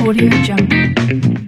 Audio Jungle.